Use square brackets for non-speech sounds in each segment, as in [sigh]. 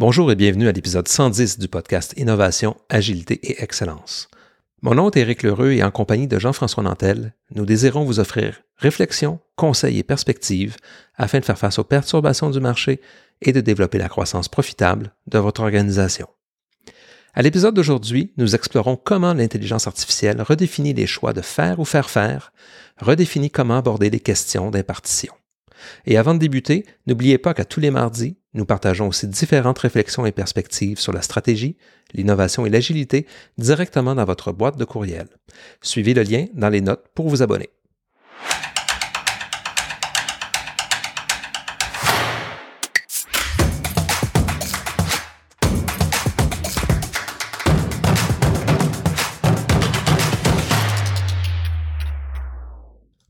Bonjour et bienvenue à l'épisode 110 du podcast Innovation, Agilité et Excellence. Mon nom est Éric Lheureux et en compagnie de Jean-François Nantel, nous désirons vous offrir réflexion, conseils et perspectives afin de faire face aux perturbations du marché et de développer la croissance profitable de votre organisation. À l'épisode d'aujourd'hui, nous explorons comment l'intelligence artificielle redéfinit les choix de faire ou faire faire, redéfinit comment aborder les questions d'impartition. Et avant de débuter, n'oubliez pas qu'à tous les mardis, nous partageons aussi différentes réflexions et perspectives sur la stratégie, l'innovation et l'agilité directement dans votre boîte de courriel. Suivez le lien dans les notes pour vous abonner.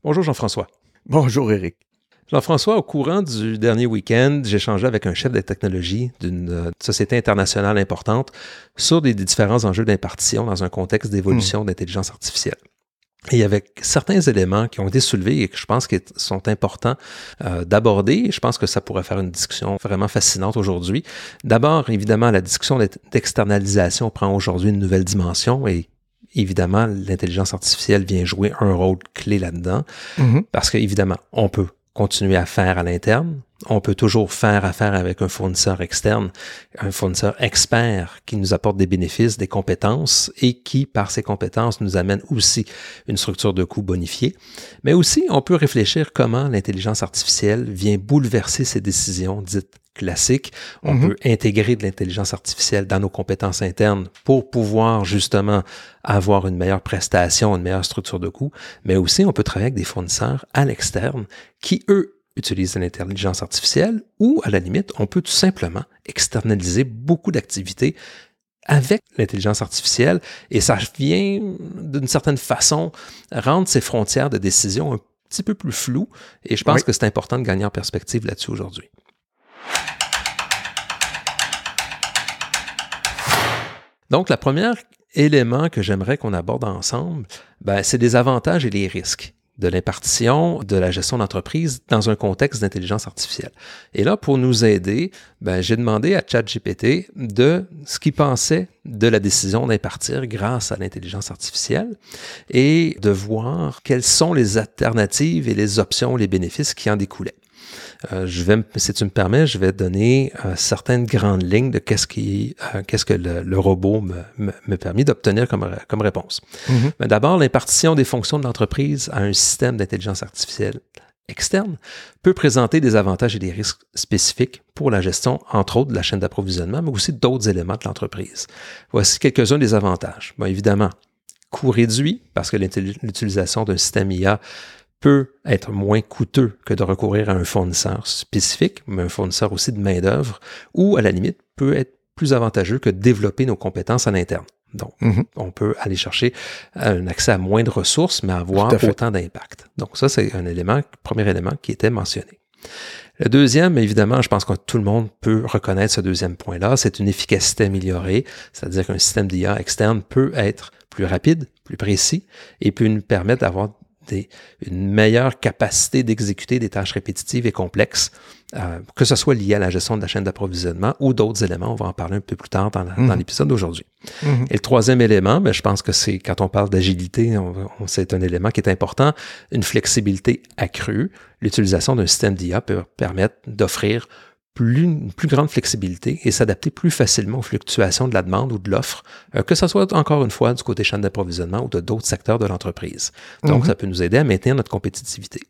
Bonjour Jean-François. Bonjour Eric. Jean-François, au courant du dernier week-end, j'ai échangé avec un chef de technologie d'une euh, société internationale importante sur des, différents enjeux d'impartition dans un contexte d'évolution hmm. d'intelligence artificielle. Et il y avait certains éléments qui ont été soulevés et que je pense qu'ils sont importants euh, d'aborder. Je pense que ça pourrait faire une discussion vraiment fascinante aujourd'hui. D'abord, évidemment, la discussion d'externalisation prend aujourd'hui une nouvelle dimension et évidemment, l'intelligence artificielle vient jouer un rôle clé là-dedans. Mm-hmm. Parce qu'évidemment, on peut continuer à faire à l'interne. On peut toujours faire affaire avec un fournisseur externe, un fournisseur expert qui nous apporte des bénéfices, des compétences et qui, par ses compétences, nous amène aussi une structure de coût bonifiée. Mais aussi, on peut réfléchir comment l'intelligence artificielle vient bouleverser ces décisions dites classiques. On mm-hmm. peut intégrer de l'intelligence artificielle dans nos compétences internes pour pouvoir justement avoir une meilleure prestation, une meilleure structure de coût, mais aussi on peut travailler avec des fournisseurs à l'externe qui, eux, utilisent l'intelligence artificielle ou, à la limite, on peut tout simplement externaliser beaucoup d'activités avec l'intelligence artificielle et ça vient d'une certaine façon rendre ces frontières de décision un petit peu plus floues et je pense que c'est important de gagner en perspective là-dessus aujourd'hui. Donc, la première élément que j'aimerais qu'on aborde ensemble, ben, c'est les avantages et les risques de l'impartition de la gestion d'entreprise dans un contexte d'intelligence artificielle. Et là, pour nous aider, ben, j'ai demandé à ChatGPT de ce qu'il pensait de la décision d'impartir grâce à l'intelligence artificielle et de voir quelles sont les alternatives et les options, les bénéfices qui en découlaient. Euh, je vais, si tu me permets, je vais donner euh, certaines grandes lignes de qu'est-ce qui, euh, qu'est-ce que le, robot me, me, permet d'obtenir comme, comme réponse. Mm-hmm. D'abord, l'impartition des fonctions de l'entreprise à un système d'intelligence artificielle externe peut présenter des avantages et des risques spécifiques pour la gestion, entre autres, de la chaîne d'approvisionnement, mais aussi d'autres éléments de l'entreprise. Voici quelques-uns des avantages. Bon, évidemment, coût réduit, parce que l'utilisation d'un système IA peut être moins coûteux que de recourir à un fournisseur spécifique, mais un fournisseur aussi de main-d'œuvre, ou à la limite peut être plus avantageux que de développer nos compétences à l'interne. Donc, mm-hmm. on peut aller chercher un accès à moins de ressources, mais avoir autant d'impact. Donc, ça, c'est un élément, premier élément qui était mentionné. Le deuxième, évidemment, je pense que tout le monde peut reconnaître ce deuxième point-là, c'est une efficacité améliorée, c'est-à-dire qu'un système d'IA externe peut être plus rapide, plus précis et peut nous permettre d'avoir une meilleure capacité d'exécuter des tâches répétitives et complexes, euh, que ce soit lié à la gestion de la chaîne d'approvisionnement ou d'autres éléments. On va en parler un peu plus tard dans, mhm. l'épisode d'aujourd'hui. Mhm. Et le troisième élément, mais ben, je pense que c'est quand on parle d'agilité, c'est un élément qui est important, une flexibilité accrue. L'utilisation d'un système d'IA peut permettre d'offrir plus, une plus grande flexibilité et s'adapter plus facilement aux fluctuations de la demande ou de l'offre, euh, que ce soit encore une fois du côté chaîne d'approvisionnement ou de d'autres secteurs de l'entreprise. Donc, mhm. ça peut nous aider à maintenir notre compétitivité.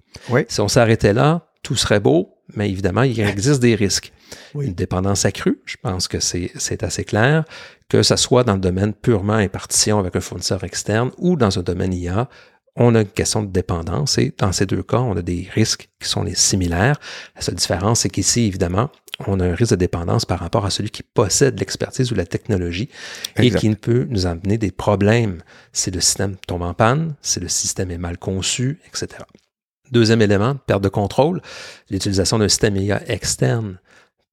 Si on s'arrêtait là, tout serait beau, mais évidemment, il [laughs] existe des risques. Une dépendance accrue, je pense que c'est assez clair, que ce soit dans le domaine purement impartition avec un fournisseur externe ou dans un domaine IA, on a une question de dépendance et dans ces deux cas, on a des risques qui sont les similaires. La seule différence, c'est qu'ici, évidemment, on a un risque de dépendance par rapport à celui qui possède l'expertise ou la technologie et qui peut nous amener des problèmes si le système tombe en panne, si le système est mal conçu, etc. Deuxième élément, perte de contrôle. L'utilisation d'un système IA externe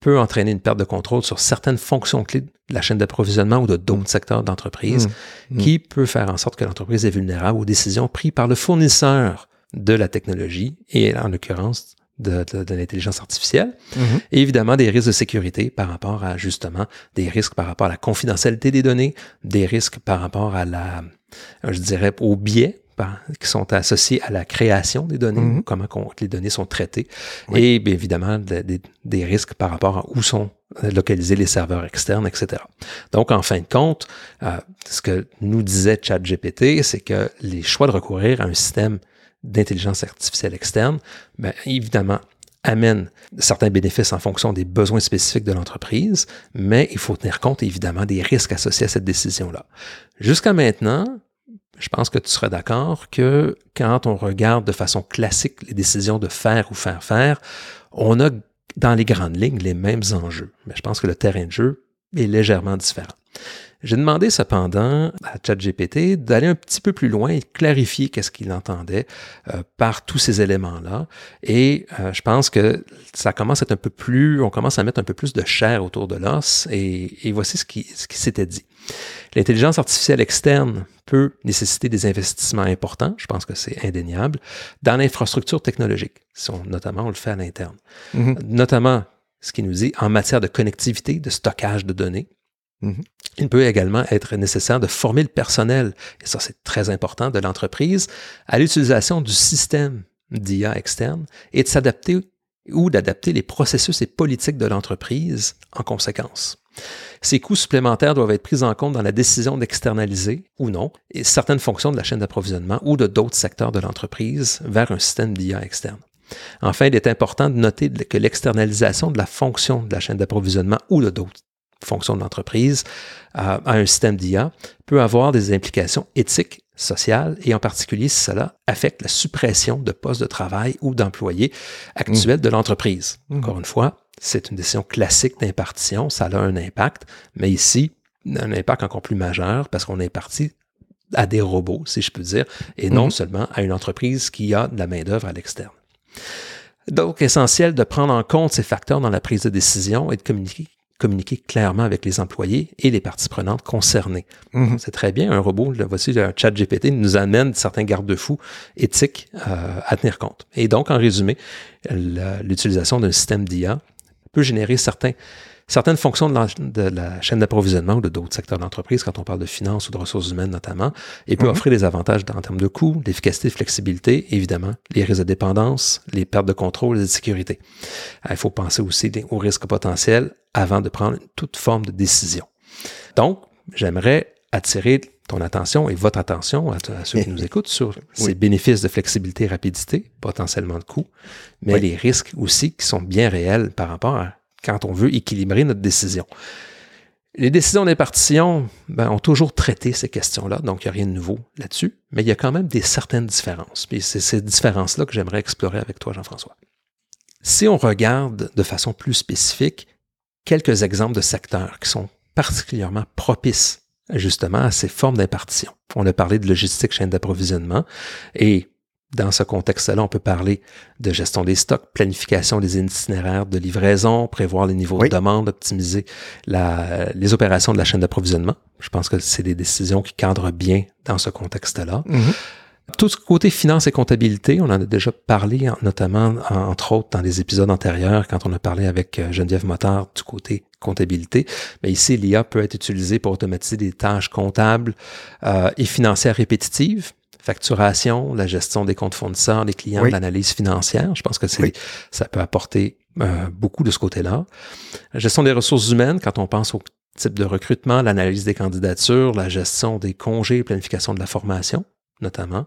peut entraîner une perte de contrôle sur certaines fonctions clés de la chaîne d'approvisionnement ou de d'autres secteurs d'entreprise, mmh. Mmh. qui peut faire en sorte que l'entreprise est vulnérable aux décisions prises par le fournisseur de la technologie et en l'occurrence de, l'intelligence artificielle, mm-hmm. et évidemment des risques de sécurité par rapport à justement des risques par rapport à la confidentialité des données, des risques par rapport à la, je dirais, au biais qui sont associés à la création des données, mm-hmm. comment les données sont traitées, et bien évidemment des risques par rapport à où sont localiser les serveurs externes, etc. Donc, en fin de compte, euh, ce que nous disait ChatGPT, c'est que les choix de recourir à un système d'intelligence artificielle externe, bien, évidemment, amènent certains bénéfices en fonction des besoins spécifiques de l'entreprise, mais il faut tenir compte évidemment des risques associés à cette décision-là. Jusqu'à maintenant, je pense que tu seras d'accord que quand on regarde de façon classique les décisions de faire ou faire faire, on a dans les grandes lignes les mêmes enjeux. Mais je pense que le terrain de jeu est légèrement différent. J'ai demandé cependant à ChatGPT d'aller un petit peu plus loin et clarifier qu'est-ce qu'il entendait euh, par tous ces éléments-là. Et euh, je pense que ça commence à être un peu plus, on commence à mettre un peu plus de chair autour de l'os. Et, voici ce qui, ce qui s'était dit. L'intelligence artificielle externe peut nécessiter des investissements importants, je pense que c'est indéniable, dans l'infrastructure technologique, si notamment on le fait à l'interne. Mm-hmm. Notamment, ce qui nous dit en matière de connectivité, de stockage de données, Mhm. Il peut également être nécessaire de former le personnel, et ça c'est très important, de l'entreprise à l'utilisation du système d'IA externe et de s'adapter ou d'adapter les processus et politiques de l'entreprise en conséquence. Ces coûts supplémentaires doivent être pris en compte dans la décision d'externaliser ou non certaines fonctions de la chaîne d'approvisionnement ou de d'autres secteurs de l'entreprise vers un système d'IA externe. Enfin, il est important de noter que l'externalisation de la fonction de la chaîne d'approvisionnement ou de d'autres fonction de l'entreprise à, un système d'IA peut avoir des implications éthiques, sociales, et en particulier si cela affecte la suppression de postes de travail ou d'employés actuels de l'entreprise. Mmh. Encore une fois, c'est une décision classique d'impartition, ça a un impact, mais ici, un impact encore plus majeur parce qu'on est parti à des robots, si je peux dire, et non mmh. seulement à une entreprise qui a de la main-d'œuvre à l'externe. Donc, essentiel de prendre en compte ces facteurs dans la prise de décision et de communiquer communiquer clairement avec les employés et les parties prenantes concernées. Mhm. C'est très bien, un robot, voici le chat GPT nous amène certains garde-fous éthiques euh, à tenir compte. Et donc, en résumé, l'utilisation d'un système d'IA peut générer certains certaines fonctions de la, chaîne d'approvisionnement ou de d'autres secteurs d'entreprise, quand on parle de finances ou de ressources humaines notamment, et peut mhm. offrir des avantages en termes de coûts, d'efficacité, de flexibilité, évidemment, les risques de dépendance, les pertes de contrôle et de sécurité. Euh, il faut penser aussi aux risques potentiels avant de prendre toute forme de décision. Donc, j'aimerais attirer ton attention et votre attention à, ceux qui nous [laughs] écoutent sur ces bénéfices de flexibilité et rapidité, potentiellement de coûts, mais les risques aussi qui sont bien réels par rapport à quand on veut équilibrer notre décision. Les décisions d'impartition ben, ont toujours traité ces questions-là, donc il n'y a rien de nouveau là-dessus, mais il y a quand même des certaines différences. Puis c'est ces différences-là que j'aimerais explorer avec toi, Jean-François. Si on regarde de façon plus spécifique quelques exemples de secteurs qui sont particulièrement propices justement à ces formes d'impartition. On a parlé de logistique, chaîne d'approvisionnement, et dans ce contexte-là, on peut parler de gestion des stocks, planification des itinéraires de livraison, prévoir les niveaux de demande, optimiser les opérations de la chaîne d'approvisionnement. Je pense que c'est des décisions qui cadrent bien dans ce contexte-là. Mm-hmm. Tout ce côté finance et comptabilité, on en a déjà parlé, notamment, entre autres, dans les épisodes antérieurs, quand on a parlé avec euh, Geneviève Motard du côté comptabilité. Mais ici, l'IA peut être utilisée pour automatiser des tâches comptables euh, et financières répétitives facturation, la gestion des comptes fournisseurs, des clients, l'analyse financière. Je pense que c'est, ça peut apporter euh, beaucoup de ce côté-là. La gestion des ressources humaines, quand on pense au type de recrutement, l'analyse des candidatures, la gestion des congés, planification de la formation, notamment.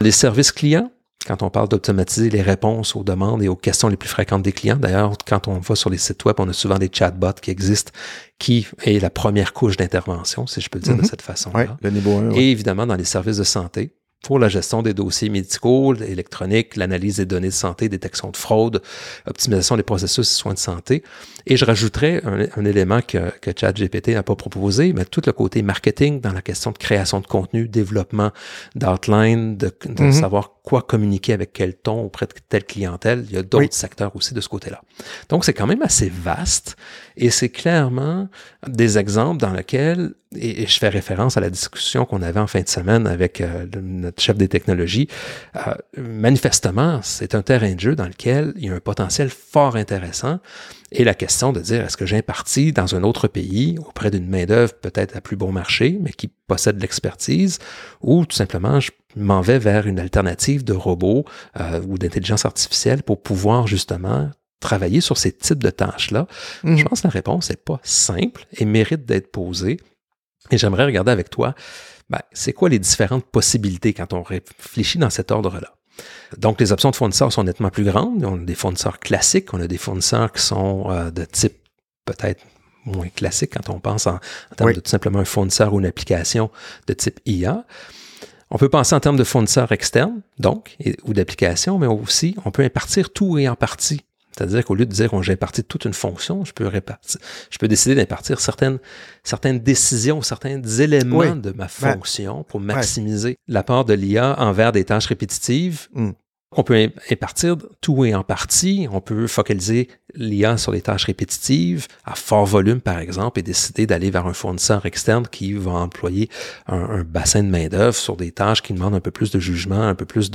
Les services clients, quand on parle d'automatiser les réponses aux demandes et aux questions les plus fréquentes des clients. D'ailleurs, quand on va sur les sites web, on a souvent des chatbots qui existent, qui est la première couche d'intervention, si je peux le dire de mm-hmm. cette façon-là. le niveau 1, Et évidemment, dans les services de santé, pour la gestion des dossiers médicaux, électroniques, l'analyse des données de santé, détection de fraude, optimisation des processus de soins de santé. Et je rajouterais un, élément que, que ChatGPT n'a pas proposé, mais tout le côté marketing dans la question de création de contenu, développement d'outline, de, de mm-hmm. savoir quoi communiquer avec quel ton auprès de telle clientèle. Il y a d'autres secteurs aussi de ce côté-là. Donc, c'est quand même assez vaste et c'est clairement des exemples dans lesquels, et, je fais référence à la discussion qu'on avait en fin de semaine avec euh, notre chef des technologies, euh, manifestement, c'est un terrain de jeu dans lequel il y a un potentiel fort intéressant et la question de dire est-ce que j'impartis dans un autre pays auprès d'une main-d'œuvre peut-être à plus bon marché, mais qui possède l'expertise, ou tout simplement je m'en vais vers une alternative de robots euh, ou d'intelligence artificielle pour pouvoir justement travailler sur ces types de tâches-là? Mhm. Je pense que la réponse n'est pas simple et mérite d'être posée. Et j'aimerais regarder avec toi, ben, c'est quoi les différentes possibilités quand on réfléchit dans cet ordre-là? Donc, les options de fournisseurs sont nettement plus grandes. On a des fournisseurs classiques, on a des fournisseurs qui sont euh, de type peut-être moins classique quand on pense en, termes de tout simplement un fournisseur ou une application de type IA. On peut penser en termes de fournisseurs externes, donc, ou d'applications, mais aussi, on peut impartir tout et en partie. C'est-à-dire qu'au lieu de dire que j'ai imparti toute une fonction, je peux répartir, je peux décider d'impartir certaines, certaines décisions, certains éléments de ma fonction pour maximiser l'apport de l'IA envers des tâches répétitives hmm. On peut impartir tout et en partie. On peut focaliser l'IA sur les tâches répétitives à fort volume, par exemple, et décider d'aller vers un fournisseur externe qui va employer un, bassin de main-d'œuvre sur des tâches qui demandent un peu plus de jugement, un peu plus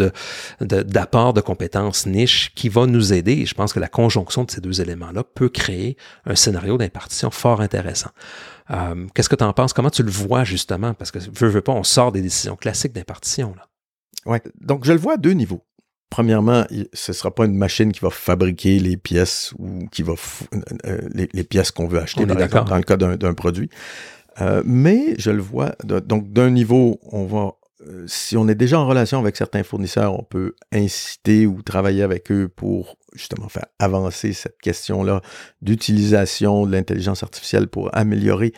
d'apport de, compétences niches qui va nous aider. Et je pense que la conjonction de ces deux éléments-là peut créer un scénario d'impartition fort intéressant. Euh, qu'est-ce que tu en penses? Comment tu le vois justement? Parce que veux, veux pas, on sort des décisions classiques d'impartition. Là. Ouais. Donc, je le vois à deux niveaux premièrement, ce ne sera pas une machine qui va fabriquer les pièces ou qui va euh, euh, les, pièces qu'on veut acheter, dans le cas d'un produit. Euh, mais je le vois, donc d'un niveau, on va, si on est déjà en relation avec certains fournisseurs, on peut inciter ou travailler avec eux pour justement faire avancer cette question-là d'utilisation de l'intelligence artificielle pour améliorer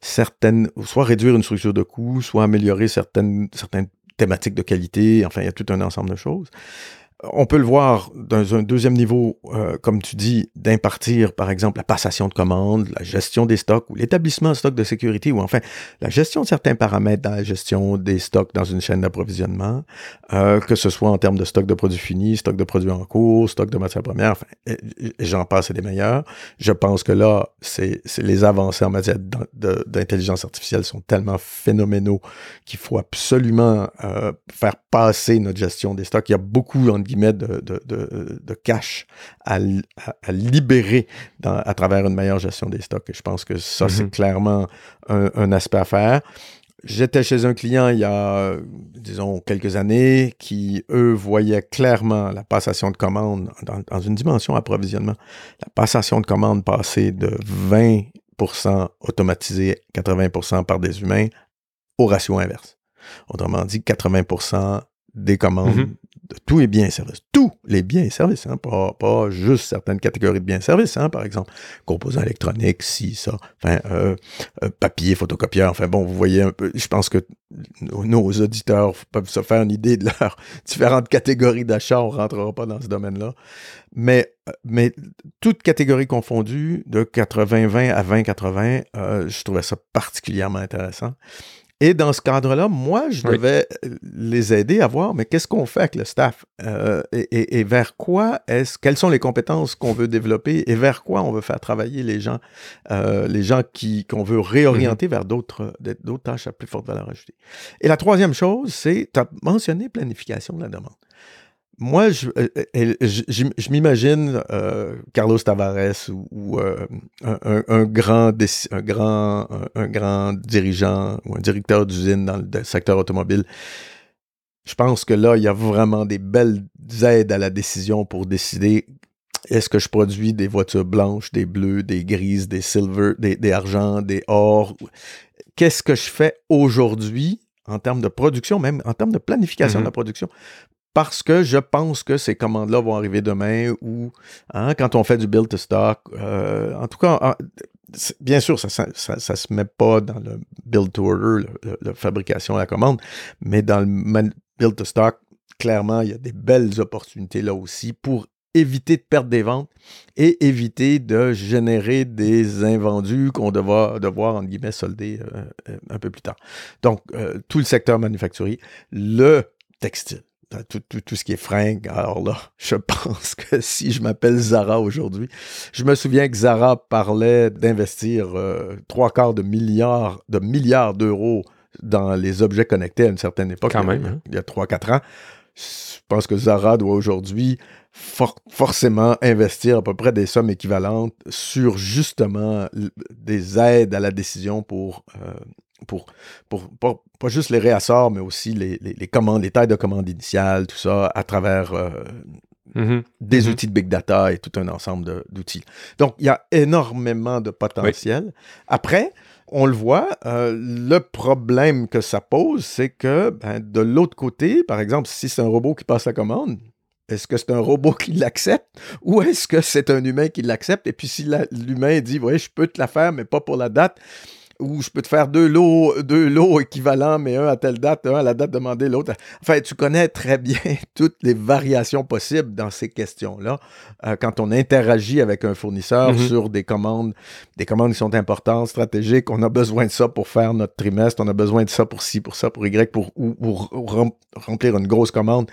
certaines, soit réduire une structure de coût, soit améliorer certaines, certaines thématiques de qualité, enfin, il y a tout un ensemble de choses on peut le voir dans un deuxième niveau, euh, comme tu dis, d'impartir, par exemple, la passation de commandes, la gestion des stocks ou l'établissement de stocks de sécurité ou enfin la gestion de certains paramètres dans la gestion des stocks dans une chaîne d'approvisionnement, euh, que ce soit en termes de stock de produits finis, stock de produits en cours, stock de matières premières, j'en passe et des meilleurs. Je pense que là, c'est les avancées en matière d'intelligence artificielle sont tellement phénoménaux qu'il faut absolument euh, faire passer notre gestion des stocks. Il y a beaucoup, de, de, cash à, libérer à travers une meilleure gestion des stocks. Et je pense que ça, c'est mm-hmm. clairement un, aspect à faire. J'étais chez un client il y a, disons, quelques années qui, eux, voyaient clairement la passation de commandes dans, une dimension approvisionnement. La passation de commandes passer de 20% automatisé, 80% par des humains, au ratio inverse. Autrement dit, 80% des commandes mm-hmm de tous les biens et services. Tous les biens et services, hein, pas, juste certaines catégories de biens et services, hein, par exemple, composants électroniques, si, ça, enfin, euh, euh, papier, photocopieur, enfin bon, vous voyez un peu, je pense que nos auditeurs peuvent se faire une idée de leurs [laughs] différentes catégories d'achat, on ne rentrera pas dans ce domaine-là, mais, euh, mais toutes catégories confondues, de 80-20 à 20-80, je trouvais ça particulièrement intéressant. Et dans ce cadre-là, moi, je devais euh, les aider à voir, mais qu'est-ce qu'on fait avec le staff? Euh, et, vers quoi est-ce, quelles sont les compétences qu'on veut développer et vers quoi on veut faire travailler les gens, euh, les gens qui qu'on veut réorienter mm-hmm. vers d'autres, d'autres tâches à plus forte valeur ajoutée? Et la troisième chose, c'est, tu as mentionné planification de la demande moi, je, euh, euh, je, m'imagine euh, Carlos Tavares ou, un, grand, un, grand, un, grand dirigeant ou un directeur d'usine dans le secteur automobile. Je pense que là, il y a vraiment des belles aides à la décision pour décider est-ce que je produis des voitures blanches, des bleues, des grises, des silver, des, des argents, des or? Qu'est-ce que je fais aujourd'hui en termes de production, même en termes de planification de la mm-hmm. production, parce que je pense que ces commandes-là vont arriver demain ou hein, quand on fait du build to stock. Euh, en tout cas, bien sûr, ça ne se met pas dans le build to order, la fabrication à la commande, mais dans le build to stock, clairement, il y a des belles opportunités là aussi pour éviter de perdre des ventes et éviter de générer des invendus qu'on devra devoir, entre guillemets, solder euh, euh, un peu plus tard. Donc, tout le secteur manufacturier, le textile tout, tout, ce qui est fringue. Alors là, [laughs] je pense que si je m'appelle Zara aujourd'hui, je me souviens que Zara parlait d'investir euh, trois quarts de milliards de milliards d'euros dans les objets connectés à une certaine époque. Quand même. Hein. Il y a trois, quatre ans. Je pense que Zara doit aujourd'hui forcément investir à peu près des sommes équivalentes sur justement des aides à la décision pour, euh, pour, pour, pas juste les réassorts, mais aussi les, les, commandes, les tailles de commandes initiales, tout ça, à travers euh, mm-hmm. des mm-hmm. outils de big data et tout un ensemble d'outils. Donc, il y a énormément de potentiel. Après, on le voit, euh, le problème que ça pose, c'est que ben, de l'autre côté, par exemple, si c'est un robot qui passe la commande, est-ce que c'est un robot qui l'accepte ou est-ce que c'est un humain qui l'accepte? Et puis si l'humain dit, oui, je peux te la faire, mais pas pour la date, ou je peux te faire deux lots, deux lots équivalents, mais un à telle date, un à la date demandée, l'autre. Enfin, tu connais très bien [laughs] toutes les variations possibles dans ces questions-là euh, quand on interagit avec un fournisseur mm-hmm. sur des commandes, des commandes qui sont importantes, stratégiques. On a besoin de ça pour faire notre trimestre, on a besoin de ça pour ci, pour ça, pour Y, pour, pour remplir une grosse commande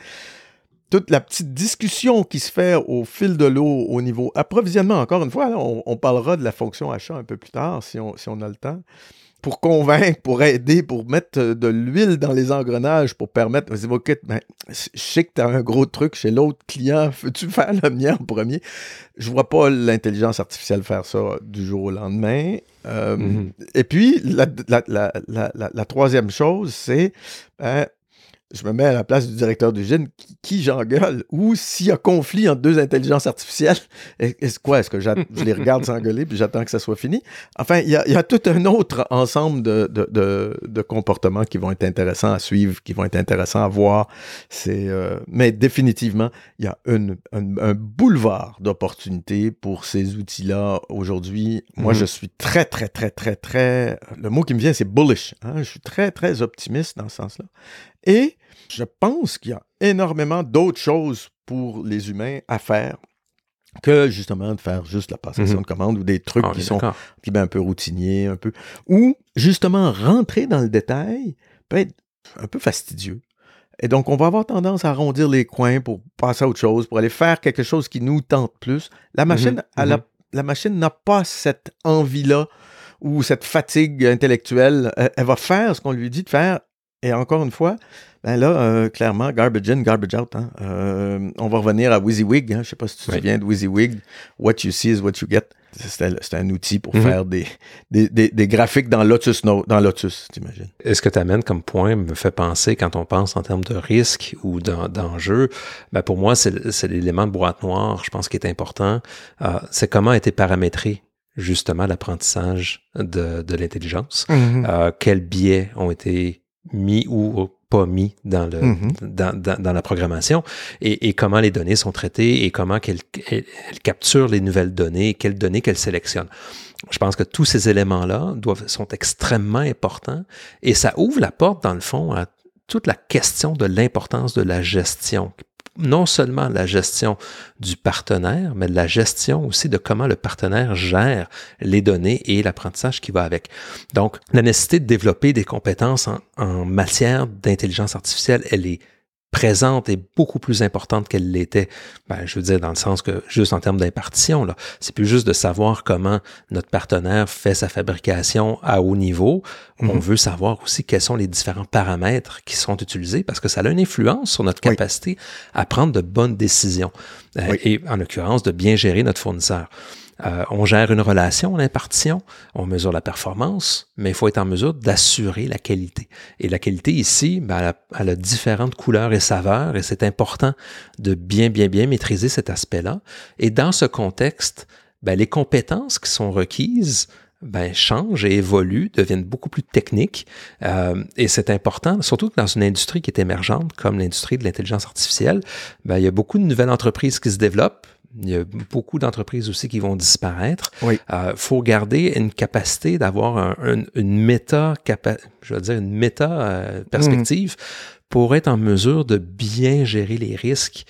toute la petite discussion qui se fait au fil de l'eau au niveau approvisionnement. Encore une fois, on, parlera de la fonction achat un peu plus tard si on, si on a le temps. Pour convaincre, pour aider, pour mettre de l'huile dans les engrenages, pour permettre. OK, ben, je sais que tu as un gros truc chez l'autre client, veux-tu faire le mien en premier? Je vois pas l'intelligence artificielle faire ça du jour au lendemain. Euh, mm-hmm. Et puis, la, la, la, troisième chose, c'est ben, je me mets à la place du directeur d'usine, qui, qui j'engueule, ou s'il y a conflit entre deux intelligences artificielles, [laughs] est-ce quoi? Est-ce que je les regarde s'engueuler puis j'attends que ça soit fini? Enfin, il y a, tout un autre ensemble de, de, comportements qui vont être intéressants à suivre, qui vont être intéressants à voir. C'est, euh, mais définitivement, il y a une, un, boulevard d'opportunités pour ces outils-là aujourd'hui. Moi, mm-hmm. je suis très, très, très, très, très. Le mot qui me vient, c'est bullish. Hein? Je suis très, très optimiste dans ce sens-là. Et je pense qu'il y a énormément d'autres choses pour les humains à faire que justement de faire juste la passation mhm. de commande ou des trucs ah, qui sont un peu routiniers, un peu. Ou justement rentrer dans le détail peut être un peu fastidieux. Et donc, on va avoir tendance à arrondir les coins pour passer à autre chose, pour aller faire quelque chose qui nous tente plus. La mhm. machine, mhm. la machine n'a pas cette envie-là ou cette fatigue intellectuelle. Elle va faire ce qu'on lui dit de faire et encore une fois, ben là, euh, clairement, garbage in, garbage out. Hein. Euh, on va revenir à WYSIWYG. Hein. Je ne sais pas si tu te souviens de WYSIWYG. What you see is what you get. C'était un outil pour mhm. faire des, des, graphiques dans Lotus, dans Lotus, t'imagines. Et ce que tu amènes comme point me fait penser, quand on pense en termes de risque ou d'enjeu, ben pour moi, c'est l'élément de boîte noire, je pense, qui est important. Euh, c'est comment a été paramétré justement l'apprentissage de, de l'intelligence. Mhm. quels biais ont été mis ou pas mis dans, le, mm-hmm. dans, dans, la programmation et, et, comment les données sont traitées et comment qu'elle capture les nouvelles données, quelles données qu'elle sélectionne. Je pense que tous ces éléments-là sont extrêmement importants et ça ouvre la porte, dans le fond, à toute la question de l'importance de la gestion non seulement la gestion du partenaire, mais la gestion aussi de comment le partenaire gère les données et l'apprentissage qui va avec. Donc, la nécessité de développer des compétences en, matière d'intelligence artificielle, elle est présente est beaucoup plus importante qu'elle l'était. Ben, je veux dire, dans le sens que, juste en termes d'impartition, là, c'est plus juste de savoir comment notre partenaire fait sa fabrication à haut niveau. On mhm. veut savoir aussi quels sont les différents paramètres qui sont utilisés parce que ça a une influence sur notre capacité à prendre de bonnes décisions. Euh, et en l'occurrence, de bien gérer notre fournisseur. Euh, on gère une relation, l'impartition, on mesure la performance, mais il faut être en mesure d'assurer la qualité. Et la qualité ici, ben, elle, a, différentes couleurs et saveurs, et c'est important de bien, bien, bien maîtriser cet aspect-là. Et dans ce contexte, ben, les compétences qui sont requises ben, changent et évoluent, deviennent beaucoup plus techniques. Euh, et c'est important, surtout que dans une industrie qui est émergente, comme l'industrie de l'intelligence artificielle, ben, il y a beaucoup de nouvelles entreprises qui se développent, il y a beaucoup d'entreprises aussi qui vont disparaître. Il euh, faut garder une capacité d'avoir une méta, je veux dire une méta euh, perspective pour être en mesure de bien gérer les risques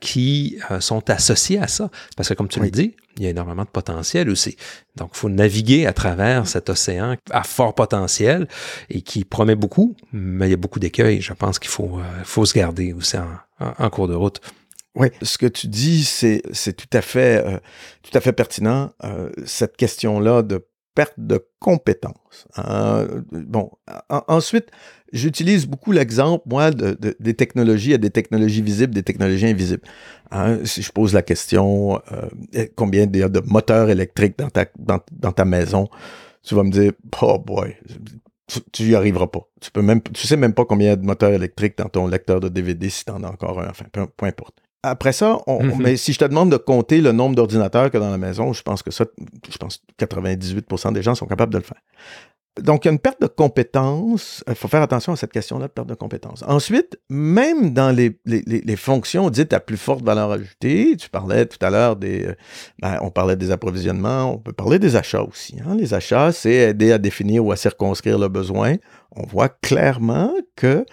qui sont associés à ça. Parce que comme tu le dis, il y a énormément de potentiel aussi. Donc, il faut naviguer à travers cet océan à fort potentiel et qui promet beaucoup, mais il y a beaucoup d'écueils. Je pense qu'il faut, faut se garder aussi en cours de route. Oui, ce que tu dis, c'est, c'est tout à fait, euh, tout à fait pertinent. Euh, cette question-là de perte de compétences. Hein. Bon, ensuite, j'utilise beaucoup l'exemple, moi, de, des technologies, a des technologies visibles, des technologies invisibles. Hein. Si je pose la question, euh, combien il y a de moteurs électriques dans ta, dans, dans ta maison, tu vas me dire, oh boy, tu y arriveras pas. Tu peux même, tu sais même pas combien il y a de moteurs électriques dans ton lecteur de DVD si tu en as encore un. Enfin, peu, peu importe. Après ça, mhm. mais si je te demande de compter le nombre d'ordinateurs que dans la maison, je pense que ça, je pense que 98% des gens sont capables de le faire. Donc, il y a une perte de compétences. Il faut faire attention à cette question-là de perte de compétences. Ensuite, même dans les, fonctions dites à plus forte valeur ajoutée, tu parlais tout à l'heure des... Euh, ben, on parlait des approvisionnements, on peut parler des achats aussi. Hein. Les achats, c'est aider à définir ou à circonscrire le besoin. On voit clairement que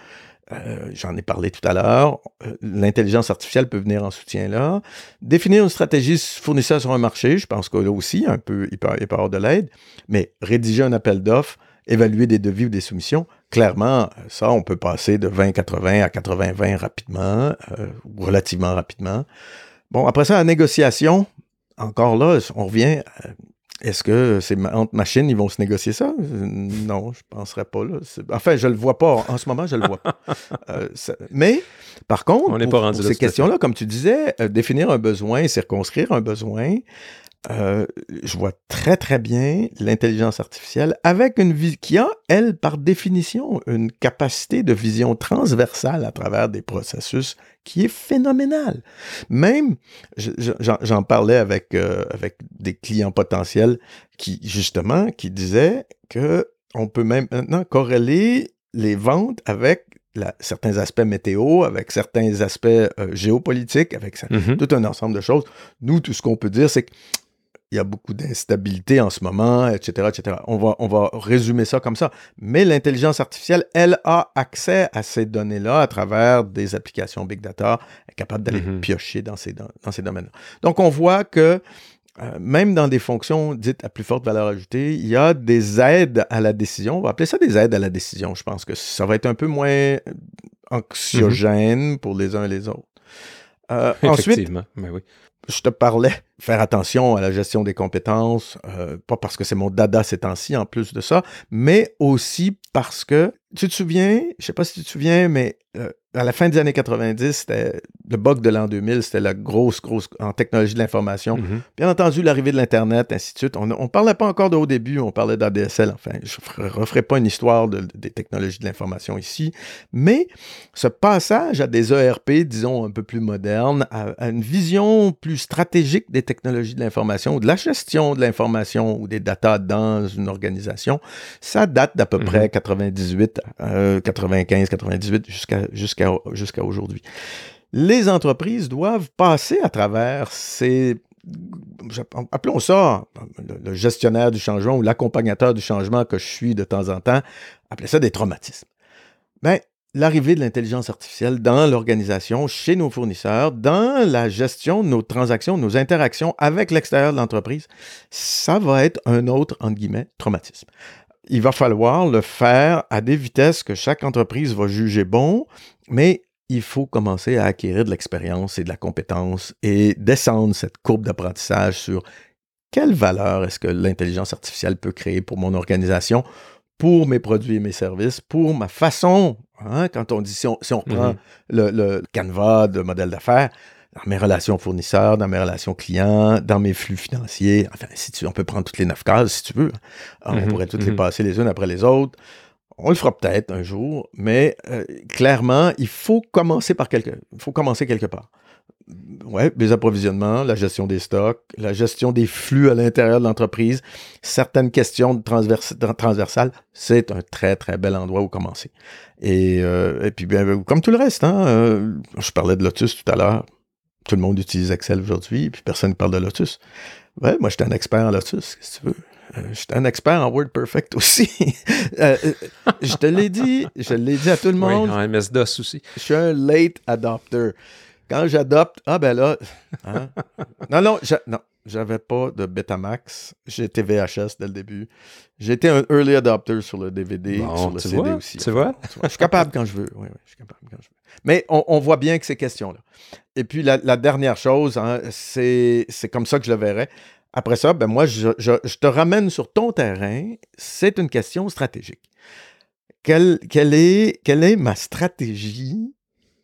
euh, j'en ai parlé tout à l'heure. Euh, l'intelligence artificielle peut venir en soutien là. Définir une stratégie fournisseur sur un marché, je pense que là aussi, un peu, il peut, il avoir de l'aide. Mais rédiger un appel d'offres, évaluer des devis ou des soumissions, clairement, ça, on peut passer de 20-80 à 80-20 rapidement, euh, relativement rapidement. Bon, après ça, la négociation, encore là, on revient est-ce que ces entre machines, ils vont se négocier ça? Non, je ne penserais pas. Là. Enfin, je ne le vois pas. En ce moment, je ne le vois pas. [laughs] Euh, mais, par contre, On pour, ces questions-là, comme tu disais, euh, définir un besoin, circonscrire un besoin, euh, je vois très, très bien l'intelligence artificielle avec une vie qui a, elle, par définition, une capacité de vision transversale à travers des processus qui est phénoménale. Même, j'en parlais avec, euh, avec des clients potentiels qui, justement, qui disaient que on peut même maintenant corréler les ventes avec certains aspects météo, avec certains aspects euh, géopolitiques, avec mm-hmm. tout un ensemble de choses. Nous, tout ce qu'on peut dire, c'est que il y a beaucoup d'instabilité en ce moment, etc., etc. On va, on va résumer ça comme ça. Mais l'intelligence artificielle, elle a accès à ces données-là à travers des applications Big Data, elle est capable d'aller mm-hmm. piocher dans ces, dans, ces domaines-là. Donc, on voit que euh, même dans des fonctions dites à plus forte valeur ajoutée, il y a des aides à la décision. On va appeler ça des aides à la décision. Je pense que ça va être un peu moins anxiogène mm-hmm. pour les uns et les autres. Euh, Effectivement, ensuite, ben oui je te parlais, faire attention à la gestion des compétences, euh, pas parce que c'est mon dada ces temps-ci en plus de ça, mais aussi parce que, tu te souviens, je sais pas si tu te souviens, mais à la fin des années 90, c'était le bug de l'an 2000, c'était la grosse, grosse en technologie de l'information. Mm-hmm. Bien entendu, l'arrivée de l'Internet, ainsi de suite. On ne parlait pas encore de haut début, on parlait d'ADSL. Enfin, je ne referai pas une histoire des technologies de l'information ici. Mais ce passage à des ERP, disons, un peu plus modernes, à, une vision plus stratégique des technologies de l'information, ou de la gestion de l'information ou des data dans une organisation, ça date d'à peu mm-hmm. près 98, 95, 98 jusqu'à jusqu'à aujourd'hui. Les entreprises doivent passer à travers ces appelons ça le gestionnaire du changement ou l'accompagnateur du changement que je suis de temps en temps, appelez ça des traumatismes. Ben, l'arrivée de l'intelligence artificielle dans l'organisation, chez nos fournisseurs, dans la gestion de nos transactions, nos interactions avec l'extérieur de l'entreprise, ça va être un autre, entre guillemets, traumatisme. Il va falloir le faire à des vitesses que chaque entreprise va juger bon, mais il faut commencer à acquérir de l'expérience et de la compétence et descendre cette courbe d'apprentissage sur quelle valeur est-ce que l'intelligence artificielle peut créer pour mon organisation, pour mes produits et mes services, pour ma façon, hein, quand on dit, si on, reprend mm-hmm. le, le, canevas de modèle d'affaires, dans mes relations fournisseurs, dans mes relations clients, dans mes flux financiers, enfin, si tu, on peut prendre toutes les neuf cases si tu veux, on mm-hmm. pourrait toutes les mm-hmm. passer les unes après les autres, on le fera peut-être un jour, mais euh, clairement, il faut commencer par quelque, il faut commencer quelque part. Ouais, les approvisionnements, la gestion des stocks, la gestion des flux à l'intérieur de l'entreprise, certaines questions transversales, c'est un très, très bel endroit où commencer. Et, euh, puis, bien, comme tout le reste, hein, euh, je parlais de Lotus tout à l'heure. Tout le monde utilise Excel aujourd'hui, puis personne ne parle de Lotus. Ouais, moi, j'étais un expert en Lotus, que tu veux. Euh, je suis un expert en WordPerfect aussi. [laughs] Euh, euh, je te l'ai dit, je l'ai dit à tout le monde. Oui, en MS-DOS aussi. Je suis un late adopter. Quand j'adopte, ah ben là, hein? non, non, non, j'avais pas de Betamax. J'étais VHS dès le début. J'étais un early adopter sur le DVD, sur le CD aussi. Tu vois? Je suis capable quand je veux. Oui, oui, je suis capable quand je veux. Mais on, voit bien que ces questions-là. Et puis la, dernière chose, hein, c'est comme ça que je le verrais. Après ça, ben moi, je, te ramène sur ton terrain. C'est une question stratégique. Quelle, quelle, est, quelle est ma stratégie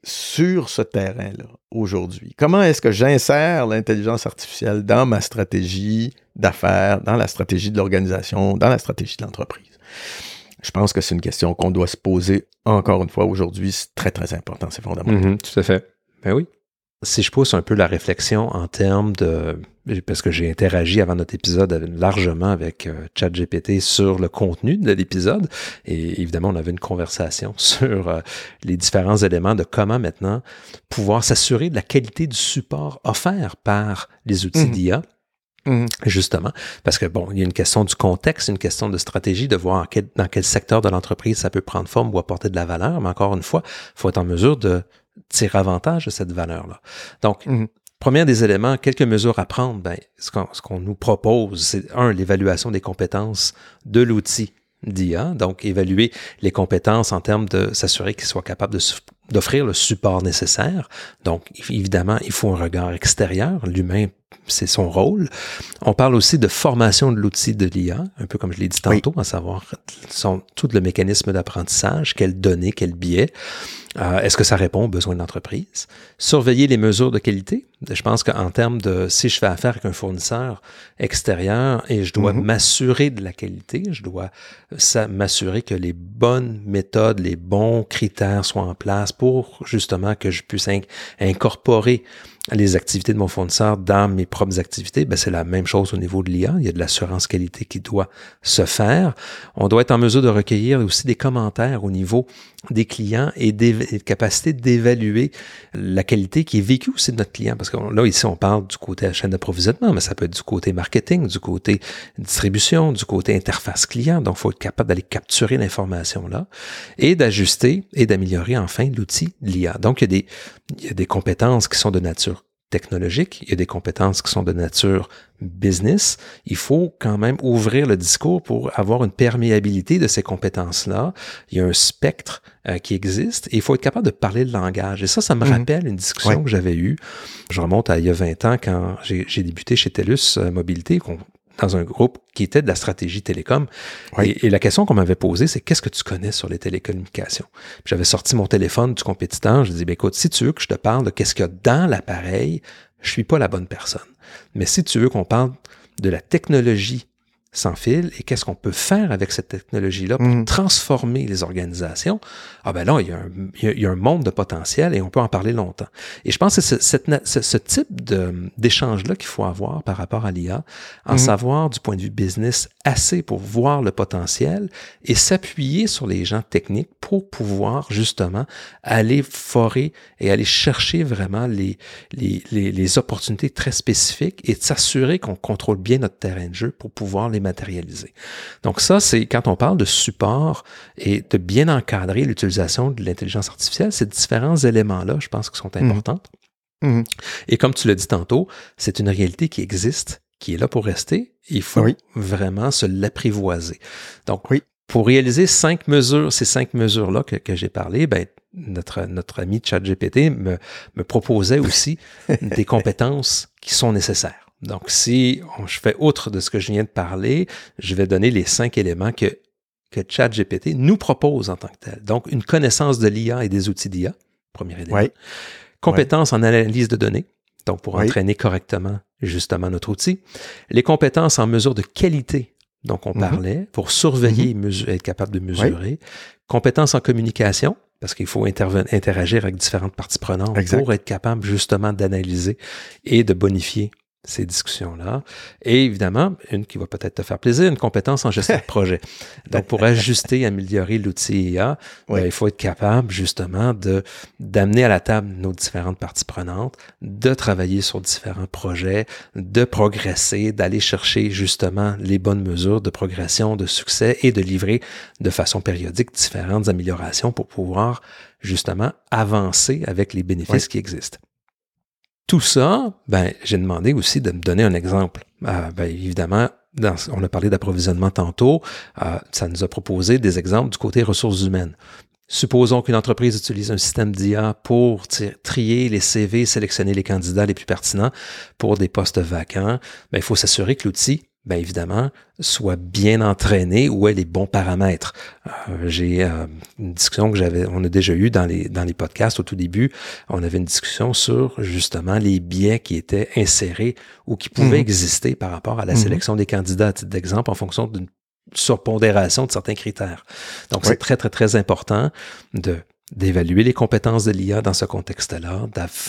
sur ce terrain-là aujourd'hui? Comment est-ce que j'insère l'intelligence artificielle dans ma stratégie d'affaires, dans la stratégie de l'organisation, dans la stratégie de l'entreprise? Je pense que c'est une question qu'on doit se poser encore une fois aujourd'hui. C'est très, très important. C'est fondamental. Mm-hmm, tout à fait. Ben oui. Si je pousse un peu la réflexion en termes de, parce que j'ai interagi avant notre épisode largement avec euh, ChatGPT sur le contenu de l'épisode, et évidemment on avait une conversation [laughs] sur euh, les différents éléments de comment maintenant pouvoir s'assurer de la qualité du support offert par les outils mmh. d'IA. Mmh. Justement, parce que bon, il y a une question du contexte, une question de stratégie, de voir dans quel secteur de l'entreprise ça peut prendre forme ou apporter de la valeur, mais encore une fois, il faut être en mesure de tire avantage de cette valeur-là. Donc, mhm. Premier des éléments, quelques mesures à prendre, ben, ce qu'on nous propose, c'est un, l'évaluation des compétences de l'outil d'IA, donc évaluer les compétences en termes de s'assurer qu'il soit capable d'offrir le support nécessaire. Donc, évidemment, il faut un regard extérieur. L'humain c'est son rôle. On parle aussi de formation de l'outil de l'IA, un peu comme je l'ai dit tantôt, à savoir tout le mécanisme d'apprentissage, quelles données, quels biais. Euh, est-ce que ça répond aux besoins de l'entreprise? Surveiller les mesures de qualité. Je pense qu'en termes de si je fais affaire avec un fournisseur extérieur et je dois mm-hmm. m'assurer de la qualité, je dois m'assurer que les bonnes méthodes, les bons critères soient en place pour justement que je puisse incorporer les activités de mon fournisseur dans mes propres activités, ben c'est la même chose au niveau de l'IA. Il y a de l'assurance qualité qui doit se faire. On doit être en mesure de recueillir aussi des commentaires au niveau des clients et des capacités d'évaluer la qualité qui est vécue aussi de notre client. Parce que là, ici, on parle du côté chaîne d'approvisionnement, mais ça peut être du côté marketing, du côté distribution, du côté interface client. Donc, il faut être capable d'aller capturer l'information là et d'ajuster et d'améliorer enfin l'outil l'IA. Donc, il y a des compétences qui sont de nature technologique, il y a des compétences qui sont de nature business. Il faut quand même ouvrir le discours pour avoir une perméabilité de ces compétences-là. Il y a un spectre euh, qui existe et il faut être capable de parler le langage. Et ça, ça me mhm. rappelle une discussion que j'avais eue. Je remonte à il y a 20 ans quand j'ai débuté chez TELUS euh, Mobilité, dans un groupe qui était de la stratégie télécom. Et, la question qu'on m'avait posée, c'est qu'est-ce que tu connais sur les télécommunications? J'avais sorti mon téléphone du compétiteur. Je dis, ben, écoute, si tu veux que je te parle de qu'est-ce qu'il y a dans l'appareil, je suis pas la bonne personne. Mais si tu veux qu'on parle de la technologie sans fil et qu'est-ce qu'on peut faire avec cette technologie-là pour mm. transformer les organisations, ah ben là, il y, a un, il y a un monde de potentiel et on peut en parler longtemps. Et je pense que c'est ce, ce type d'échange-là qu'il faut avoir par rapport à l'IA, en mm. savoir du point de vue business assez pour voir le potentiel et s'appuyer sur les gens techniques pour pouvoir justement aller forer et aller chercher vraiment les, les, les, les opportunités très spécifiques et s'assurer qu'on contrôle bien notre terrain de jeu pour pouvoir les matérialiser. Donc ça, c'est quand on parle de support et de bien encadrer l'utilisation de l'intelligence artificielle, ces différents éléments-là, je pense, qui sont mmh. importants. Mmh. Et comme tu l'as dit tantôt, c'est une réalité qui existe, qui est là pour rester. Il faut vraiment se l'apprivoiser. Donc, oui. pour réaliser cinq mesures, ces cinq mesures-là que, que j'ai parlé, ben, notre, notre ami ChatGPT me, me proposait aussi [laughs] des compétences qui sont nécessaires. Donc, si je fais outre de ce que je viens de parler, je vais donner les cinq éléments que, que ChatGPT nous propose en tant que tel. Donc, une connaissance de l'IA et des outils d'IA, premier élément. Compétences en analyse de données, donc pour entraîner correctement justement notre outil. Les compétences en mesure de qualité, donc on mm-hmm. parlait, pour surveiller mm-hmm. et être capable de mesurer. Compétences en communication, parce qu'il faut interagir avec différentes parties prenantes pour être capable justement d'analyser et de bonifier ces discussions-là. Et évidemment, une qui va peut-être te faire plaisir, une compétence en gestion de [laughs] projet. Donc, pour ajuster, améliorer l'outil IA, ben, il faut être capable justement de d'amener à la table nos différentes parties prenantes, de travailler sur différents projets, de progresser, d'aller chercher justement les bonnes mesures de progression, de succès et de livrer de façon périodique différentes améliorations pour pouvoir justement avancer avec les bénéfices qui existent. Tout ça, ben, j'ai demandé aussi de me donner un exemple. Euh, ben, évidemment, on a parlé d'approvisionnement tantôt, euh, ça nous a proposé des exemples du côté ressources humaines. Supposons qu'une entreprise utilise un système d'IA pour trier les CV, sélectionner les candidats les plus pertinents pour des postes vacants. Ben, il faut s'assurer que l'outil bien évidemment, soit bien entraîné ou ait les bons paramètres. Euh, j'ai euh, une discussion que j'avais, on a déjà eu dans les, dans les podcasts au tout début, on avait une discussion sur justement les biais qui étaient insérés ou qui pouvaient mhm. exister par rapport à la mhm. sélection des candidats, à titre d'exemple, en fonction d'une surpondération de certains critères. Donc, c'est très, très, très important de d'évaluer les compétences de l'IA dans ce contexte-là,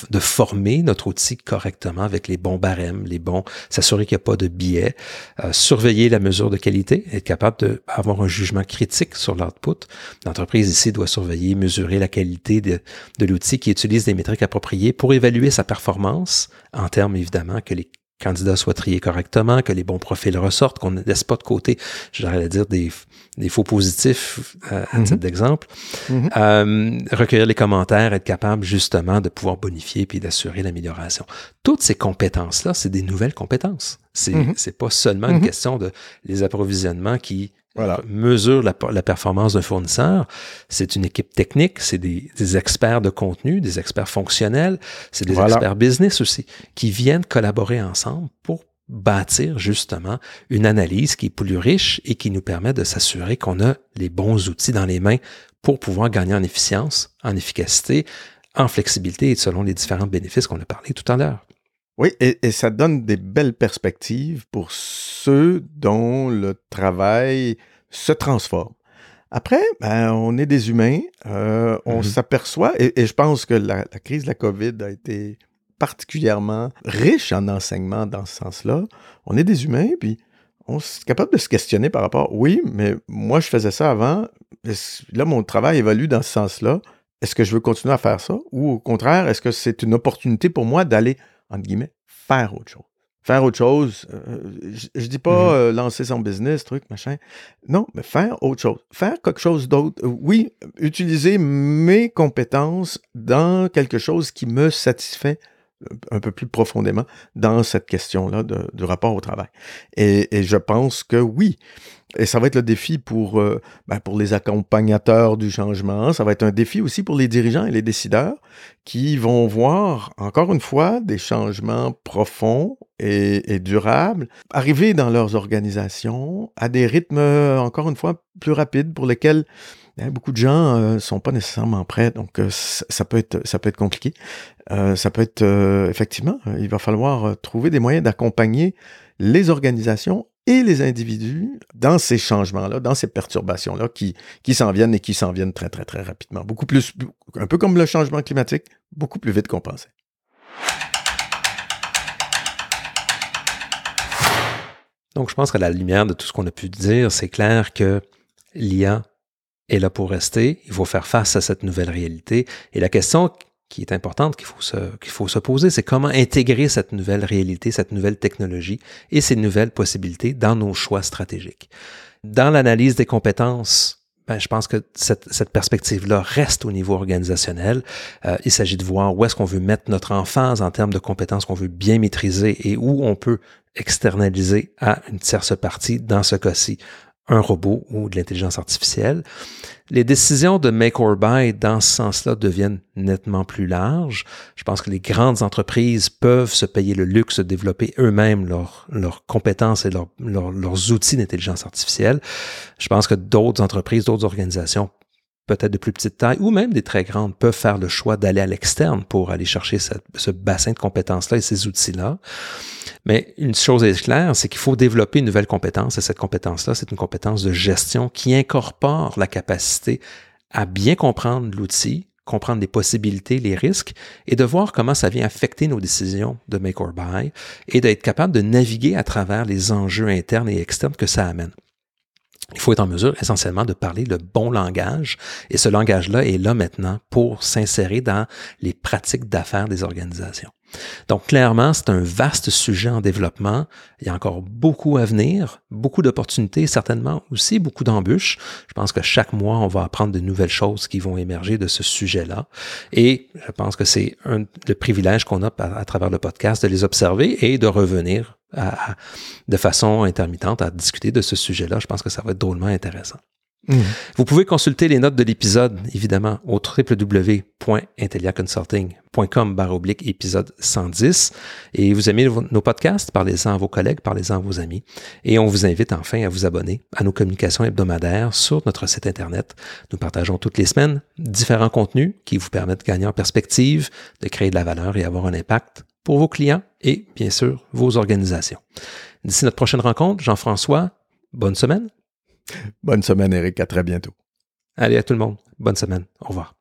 de former notre outil correctement avec les bons barèmes, les bons, s'assurer qu'il n'y a pas de biais, euh, surveiller la mesure de qualité, être capable d'avoir un jugement critique sur l'output. L'entreprise ici doit surveiller, mesurer la qualité de, de l'outil qui utilise des métriques appropriées pour évaluer sa performance en termes évidemment que les candidats soient triés correctement, que les bons profils ressortent, qu'on ne laisse pas de côté, j'aurais à dire, des, des faux positifs, euh, à mhm. titre d'exemple. Mhm. euh, recueillir les commentaires, être capable justement de pouvoir bonifier puis d'assurer l'amélioration. Toutes ces compétences-là, c'est des nouvelles compétences. C'est mhm. c'est pas seulement une question de les approvisionnements qui voilà. mesure la, la performance d'un fournisseur? C'est une équipe technique, c'est des, des, experts de contenu, des experts fonctionnels, c'est des experts business aussi, qui viennent collaborer ensemble pour bâtir justement une analyse qui est plus riche et qui nous permet de s'assurer qu'on a les bons outils dans les mains pour pouvoir gagner en efficience, en efficacité, en flexibilité et selon les différents bénéfices qu'on a parlé tout à l'heure. Oui, et, ça donne des belles perspectives pour ceux dont le travail se transforme. Après, ben, on est des humains, euh, on mm-hmm. s'aperçoit, et, je pense que la, crise de la COVID a été particulièrement riche en enseignement dans ce sens-là. On est des humains, puis on est capable de se questionner par rapport, oui, mais moi je faisais ça avant, là mon travail évolue dans ce sens-là. Est-ce que je veux continuer à faire ça? Ou au contraire, est-ce que c'est une opportunité pour moi d'aller entre guillemets, faire autre chose. Faire autre chose, euh, je, dis pas mm-hmm. euh, lancer son business, truc, machin. Non, mais faire autre chose. Faire quelque chose d'autre. Euh, oui, utiliser mes compétences dans quelque chose qui me satisfait un peu plus profondément dans cette question-là du rapport au travail. Et, et, je pense que oui, et ça va être le défi pour, euh, ben pour les accompagnateurs du changement. Ça va être un défi aussi pour les dirigeants et les décideurs qui vont voir, encore une fois, des changements profonds et, durables arriver dans leurs organisations à des rythmes, encore une fois, plus rapides pour lesquels hein, beaucoup de gens ne euh, sont pas nécessairement prêts. Donc, euh, ça, peut être, ça peut être compliqué. ça peut être, effectivement, il va falloir trouver des moyens d'accompagner les organisations et les individus dans ces changements-là, dans ces perturbations-là qui, qui s'en viennent et qui s'en viennent très, très, très rapidement. Beaucoup plus, un peu comme le changement climatique, beaucoup plus vite qu'on pensait. Donc, je pense qu'à la lumière de tout ce qu'on a pu dire, c'est clair que l'IA est là pour rester. Il faut faire face à cette nouvelle réalité. Et la question qui est importante qu'il faut, se, qu'il faut se poser, c'est comment intégrer cette nouvelle réalité, cette nouvelle technologie et ces nouvelles possibilités dans nos choix stratégiques. Dans l'analyse des compétences, ben, je pense que cette, cette perspective-là reste au niveau organisationnel. Euh, il s'agit de voir où est-ce qu'on veut mettre notre enfance en termes de compétences qu'on veut bien maîtriser et où on peut externaliser à une tierce partie, dans ce cas-ci, un robot ou de l'intelligence artificielle. Les décisions de make or buy dans ce sens-là deviennent nettement plus larges. Je pense que les grandes entreprises peuvent se payer le luxe de développer eux-mêmes leurs compétences et leurs outils d'intelligence artificielle. Je pense que d'autres entreprises, d'autres organisations peut-être de plus petite taille ou même des très grandes peuvent faire le choix d'aller à l'externe pour aller chercher ce bassin de compétences-là et ces outils-là. Mais une chose est claire, c'est qu'il faut développer une nouvelle compétence et cette compétence-là, c'est une compétence de gestion qui incorpore la capacité à bien comprendre l'outil, comprendre les possibilités, les risques et de voir comment ça vient affecter nos décisions de make or buy et d'être capable de naviguer à travers les enjeux internes et externes que ça amène. Il faut être en mesure essentiellement de parler le bon langage et ce langage-là est là maintenant pour s'insérer dans les pratiques d'affaires des organisations. Donc clairement, c'est un vaste sujet en développement. Il y a encore beaucoup à venir, beaucoup d'opportunités, certainement aussi beaucoup d'embûches. Je pense que chaque mois, on va apprendre de nouvelles choses qui vont émerger de ce sujet-là. Et je pense que c'est le privilège qu'on a à, travers le podcast de les observer et de revenir de façon intermittente à discuter de ce sujet-là. Je pense que ça va être drôlement intéressant. Mhm. Vous pouvez consulter les notes de l'épisode, évidemment, au www.intelliaconsulting.com oblique épisode 110. Et vous aimez nos podcasts, parlez-en à vos collègues, parlez-en à vos amis. Et on vous invite enfin à vous abonner à nos communications hebdomadaires sur notre site Internet. Nous partageons toutes les semaines différents contenus qui vous permettent de gagner en perspective, de créer de la valeur et avoir un impact pour vos clients et, bien sûr, vos organisations. D'ici notre prochaine rencontre, Jean-François, bonne semaine. Bonne semaine, Eric. À très bientôt. Allez, à tout le monde. Bonne semaine. Au revoir.